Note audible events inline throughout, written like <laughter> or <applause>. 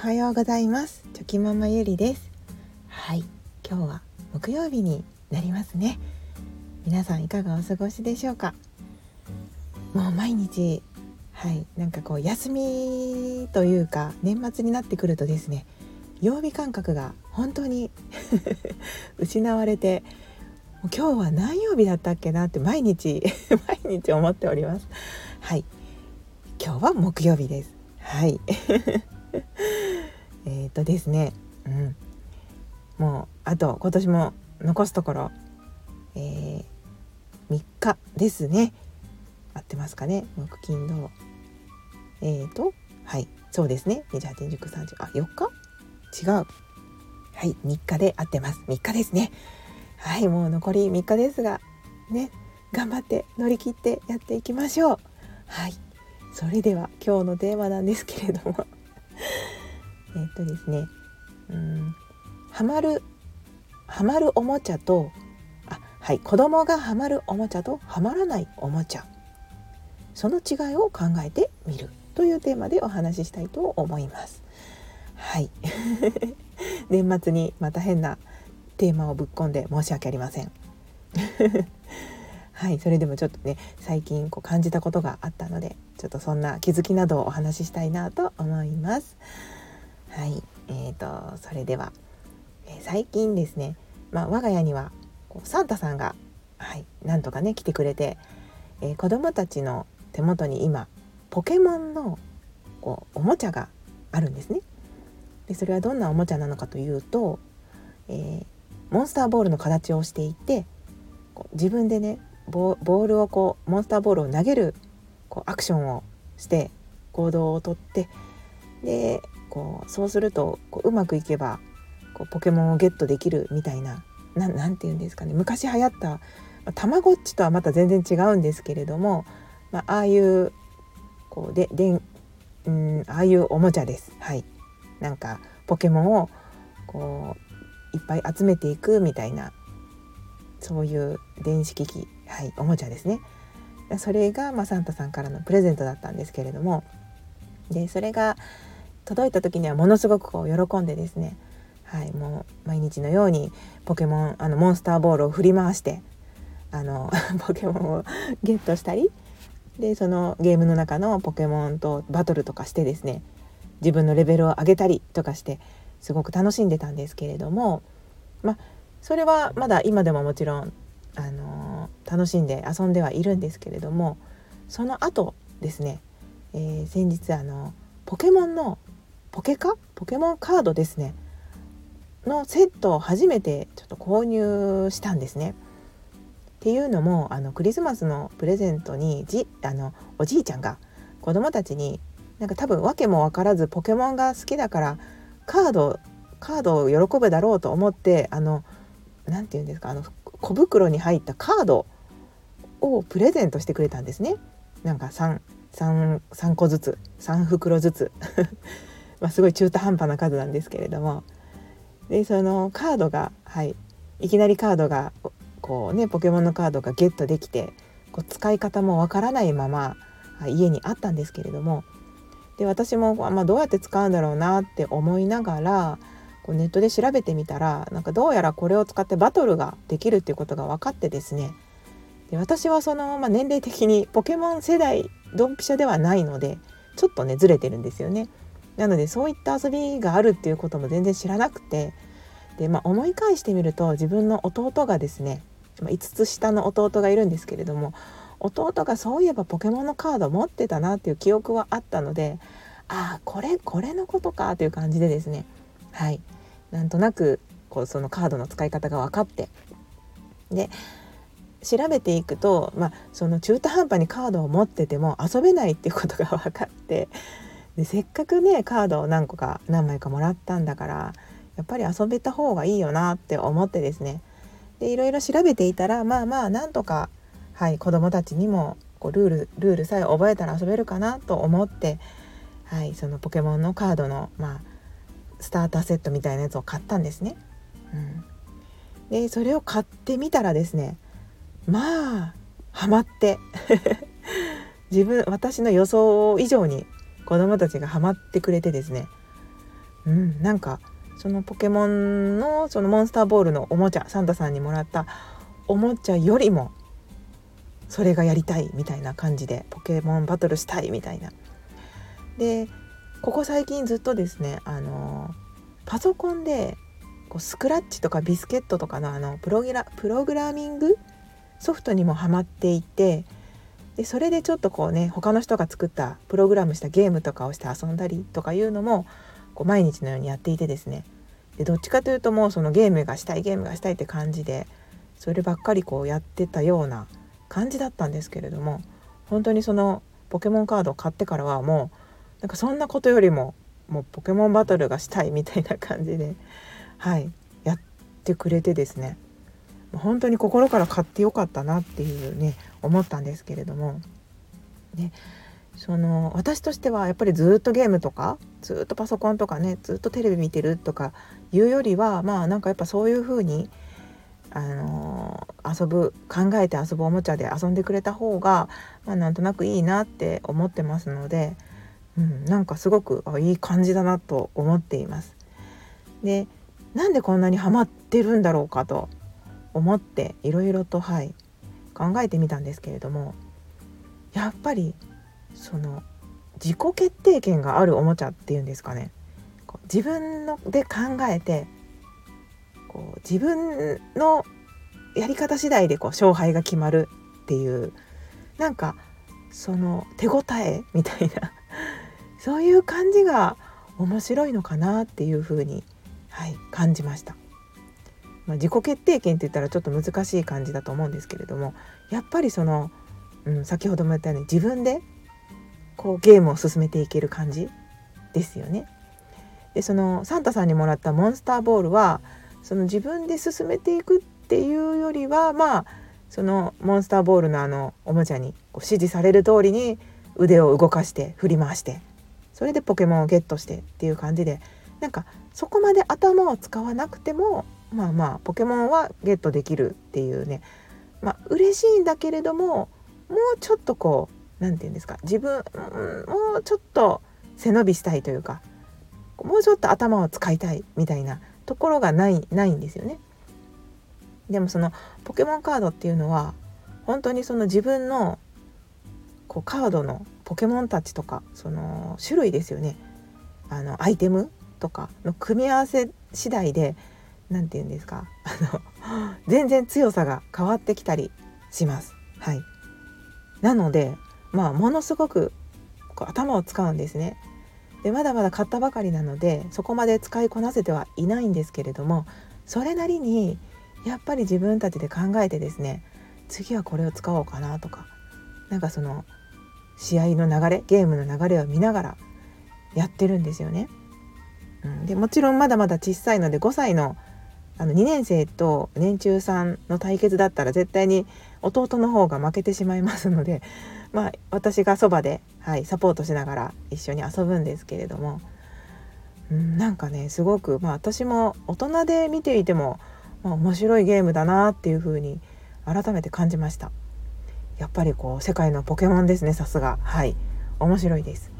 はようございます。チョキママゆりです。はい今日は木曜日になりますね。皆さんいかがお過ごしでしょうか？もう毎日はいなんかこう休みというか年末になってくるとですね曜日感覚が本当に <laughs> 失われて今日は何曜日だったっけなって毎日 <laughs> 毎日思っております。はい今日は木曜日です。はい。えっとですね、うん、もうあと今年も残すところ、えー、3日ですね。合ってますかね？木金土。えーとはい。そうですね。28日30あ4日？違う。はい3日で合ってます。3日ですね。はいもう残り3日ですがね頑張って乗り切ってやっていきましょう。はい。それでは今日のテーマなんですけれども。えっとですねうんハマるハマるおもちゃとあはい子供がハマるおもちゃとハマらないおもちゃ。その違いを考えてみる。というテーマでお話ししたいと思います。はい。<laughs> 年末にまた変なテーマをぶっ込んで申し訳ありません。<laughs> はいそれでもちょっとね最近こう感じたことがあったのでちょっとそんな気づきなどをお話ししたいなと思います。はいえーと、それでは、えー、最近ですね、まあ、我が家にはこうサンタさんが、はい、なんとかね来てくれて、えー、子どもたちの手元に今ポケモンのこうおもちゃがあるんですね。でそれはどんなおもちゃなのかというと、えー、モンスターボールの形をしていてこう自分でねボールをこうモンスターボールを投げるこうアクションをして行動をとってでこうそうするとこううまくいけばこうポケモンをゲットできるみたいな何て言うんですかね。昔流行ったたまごっちとはまた全然違うんですけれども、まあ、あいうこうででうんああいうおもちゃです。はい、なんかポケモンをこういっぱい集めていくみたいなそういう電子機器はい、おもちゃですね。それが、まあ、サンタさんからのプレゼントだったんですけれどもでそれが届いた時にはものすごくこう喜んでですね、はい、もう毎日のようにポケモンあのモンスターボールを振り回してあの <laughs> ポケモンをゲットしたりでそのゲームの中のポケモンとバトルとかしてですね自分のレベルを上げたりとかしてすごく楽しんでたんですけれどもまあそれはまだ今でももちろんあの楽しんで遊んではいるんですけれどもその後ですね、えー、先日あのポケモンのポケカ？ポケモンカードですねのセットを初めてちょっと購入したんですね。っていうのもあのクリスマスのプレゼントにじあのおじいちゃんが子供たちになんか多分訳も分からずポケモンが好きだからカードカードを喜ぶだろうと思ってあの何て言うんですかあの小袋に入ったカードをプレゼントしてくれたんですね。なんか 3, 3, 3個ずつ3袋ずつまあすごい中途半端な数なんですけれども。でそのカードがはい。いきなりカードがこうねポケモンのカードがゲットできてこう使い方もわからないまま家にあったんですけれども。で私も、まあ、どうやって使うんだろうなって思いながらこうネットで調べてみたらなんかどうやらこれを使ってバトルができるっていうことが分かってですね。で私はその、まあ、年齢的にポケモン世代ドンピシャではないのでちょっとねずれてるんですよね。なのでそういった遊びがあるっていうことも全然知らなくてで、まあ、思い返してみると自分の弟がですね、ま、5つ下の弟がいるんですけれども弟がそういえばポケモンのカード持ってたなっていう記憶はあったのでああこれこれのことかという感じでですねはい。なんとなくこうそのカードの使い方が分かってで調べていくと、まあ、その中途半端にカードを持ってても遊べないっていうことが分かってでせっかくねカードを何個か何枚かもらったんだからやっぱり遊べた方がいいよなって思ってですね。でいろいろ調べていたらまあまあなんとか、はい、子どもたちにもこうルールルールさえ覚えたら遊べるかなと思って、はい、そのポケモンのカードの、まあ、スターターセットみたいなやつを買ったんですね。うん、でそれを買ってみたらですねまあハマって。<laughs> 自分私の予想以上に子供たちがハマってくれてですねうん、なんかそのポケモンのそのモンスターボールのおもちゃサンタさんにもらったおもちゃよりもそれがやりたいみたいな感じでポケモンバトルしたいみたいな。でここ最近ずっとですねあのパソコンでこうスクラッチとかビスケットとかのあのプログラプログラミングソフトにもハマっていてでそれでちょっとこうね他の人が作ったプログラムしたゲームとかをして遊んだりとかいうのもこう毎日のようにやっていてですね。でどっちかというともうそのゲームがしたいゲームがしたいって感じでそればっかりこうやってたような感じだったんですけれども本当にそのポケモンカードを買ってからはもうなんかそんなことよりももうポケモンバトルがしたいみたいな感じではいやってくれてですね。本当に心から買ってよかったなっていうね思ったんですけれどもねその私としてはやっぱりずっとゲームとかずっとパソコンとかねずっとテレビ見てるとかいうよりはまあなんかやっぱそういう風にあの遊ぶ考えて遊ぶおもちゃで遊んでくれた方が、まあ、なんとなくいいなって思ってますので、うん、なんかすごくいい感じだなと思っています。でなんでこんなにハマってるんだろうかと思っていろいろとはい考えてみたんですけれどもやっぱりその自己決定権があるおもちゃっていうんですかね自分ので考えてこう自分のやり方次第でこう勝敗が決まるっていうなんかその手応えみたいなそういう感じが面白いのかなっていうふうに、はい、感じました。まあ、自己決定権って言ったらちょっと難しい感じだと思うんですけれどもやっぱりその、うん、先ほども言ったように自分でこうゲームを進めていける感じですよね。でそのサンタさんにもらったモンスターボールはその自分で進めていくっていうよりはまあそのモンスターボールのあのおもちゃにこう指示される通りに腕を動かして振り回してそれでポケモンをゲットしてっていう感じでなんかそこまで頭を使わなくてもまあまあポケモンはゲットできるっていうね。まあ嬉しいんだけれどももうちょっとこう何て言うんですか。自分、もうちょっと背伸びしたいというかもうちょっと頭を使いたいみたいなところがないないんですよね。でもそのポケモンカードっていうのは本当にその自分のこうカードのポケモンたちとかその種類ですよね。あのアイテムとかの組み合わせ次第で何て言うんですか？あ <laughs> の全然強さが変わってきたりします。はい、なのでまあものすごくこう頭を使うんですね。でまだまだ買ったばかりなのでそこまで使いこなせてはいないんですけれどもそれなりにやっぱり自分たちで考えてですね次はこれを使おうかなとかなんかその試合の流れゲームの流れを見ながらやってるんですよね。うん、でもちろんまだまだ小さいので5歳のあの2年生と年中さんの対決だったら絶対に弟の方が負けてしまいますので、<laughs> まあ、私がそばで、はい、サポートしながら一緒に遊ぶんですけれども、うん、なんかねすごく、まあ、私も大人で見ていても、まあ、面白いゲームだなっていう風に改めて感じました。やっぱりこう世界のポケモンですねさすがはい面白いです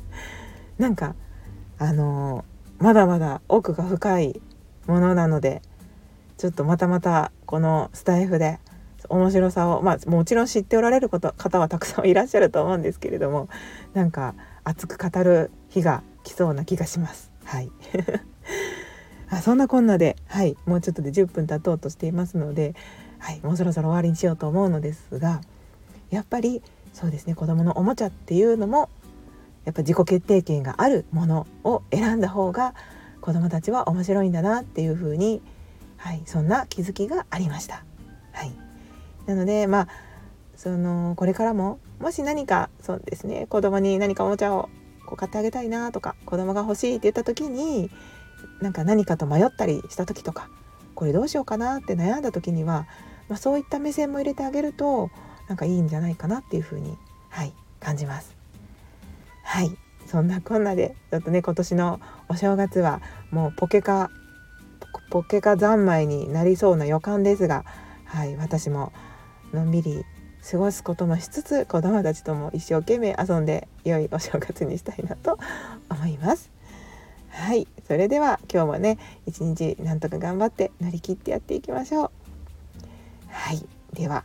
<laughs> なんかあのー、まだまだ奥が深いものなのでちょっとまたまたこのスタイフで面白さをまあもちろん知っておられること方はたくさんいらっしゃると思うんですけれどもなんか熱く語る日が来そうな気がします。はい。<laughs> あそんなこんなで、はい、もうちょっとで10分経とうとしていますので、はい、もうそろそろ終わりにしようと思うのですがやっぱりそうですね子どものおもちゃっていうのもやっぱ自己決定権があるものを選んだ方が子どもたちは面白いんだなっていうふうに、はい、そんな気づきがありました。はい、なのでまあそのこれからももし何かそうですね子供に何かおもちゃをこう買ってあげたいなとか子供が欲しいって言った時になんか何かと迷ったりした時とかこれどうしようかなって悩んだ時には、まあ、そういった目線も入れてあげるとなんかいいんじゃないかなっていうふうに、はい、感じます。はいそんなこんなでちょっとね今年のお正月はもうポケカポケカ三昧になりそうな予感ですが、はい、私ものんびり過ごすこともしつつ子どもたちとも一生懸命遊んで良いお正月にしたいなと思います。ははいそれでは今日もね一日なんとか頑張って乗り切ってやっていきましょうはいでは